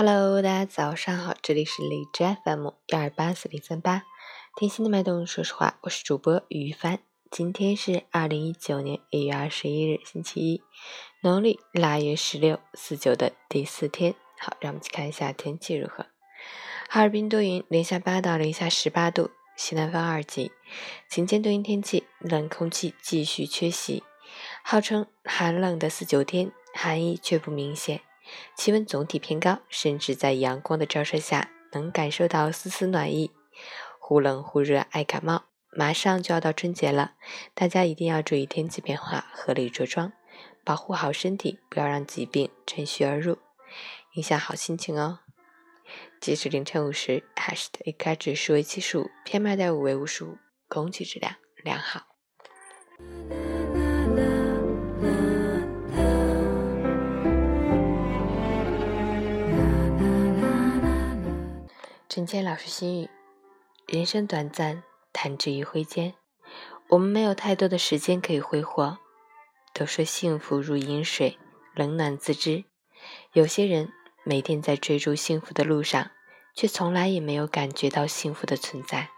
Hello，大家早上好，这里是荔枝 FM 幺二八四零三八，听心的脉动，说实话，我是主播于帆。今天是二零一九年一月二十一日，星期一，农历腊月十六，四九的第四天。好，让我们去看一下天气如何。哈尔滨多云，零下八到零下十八度，西南风二级，晴间多云天气，冷空气继续缺席，号称寒冷的四九天，寒意却不明显。气温总体偏高，甚至在阳光的照射下能感受到丝丝暖意。忽冷忽热，爱感冒。马上就要到春节了，大家一定要注意天气变化，合理着装，保护好身体，不要让疾病趁虚而入，影响好心情哦。截止凌晨五时，海市的 AQI 指数为七十五，PM 二点五为五十五，空气质量良好。陈谦老师心语：人生短暂，弹指一挥间，我们没有太多的时间可以挥霍。都说幸福如饮水，冷暖自知。有些人每天在追逐幸福的路上，却从来也没有感觉到幸福的存在。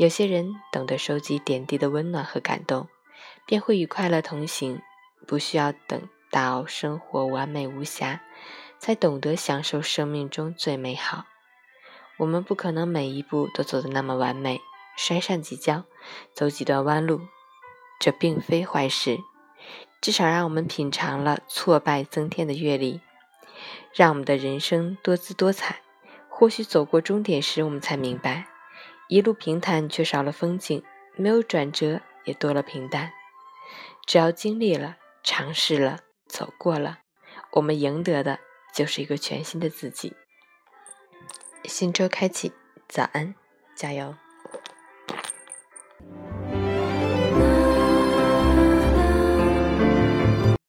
有些人懂得收集点滴的温暖和感动，便会与快乐同行。不需要等到生活完美无瑕，才懂得享受生命中最美好。我们不可能每一步都走得那么完美，摔上几跤，走几段弯路，这并非坏事。至少让我们品尝了挫败增添的阅历，让我们的人生多姿多彩。或许走过终点时，我们才明白，一路平坦却少了风景，没有转折也多了平淡。只要经历了，尝试了，走过了，我们赢得的就是一个全新的自己。新周开启，早安，加油！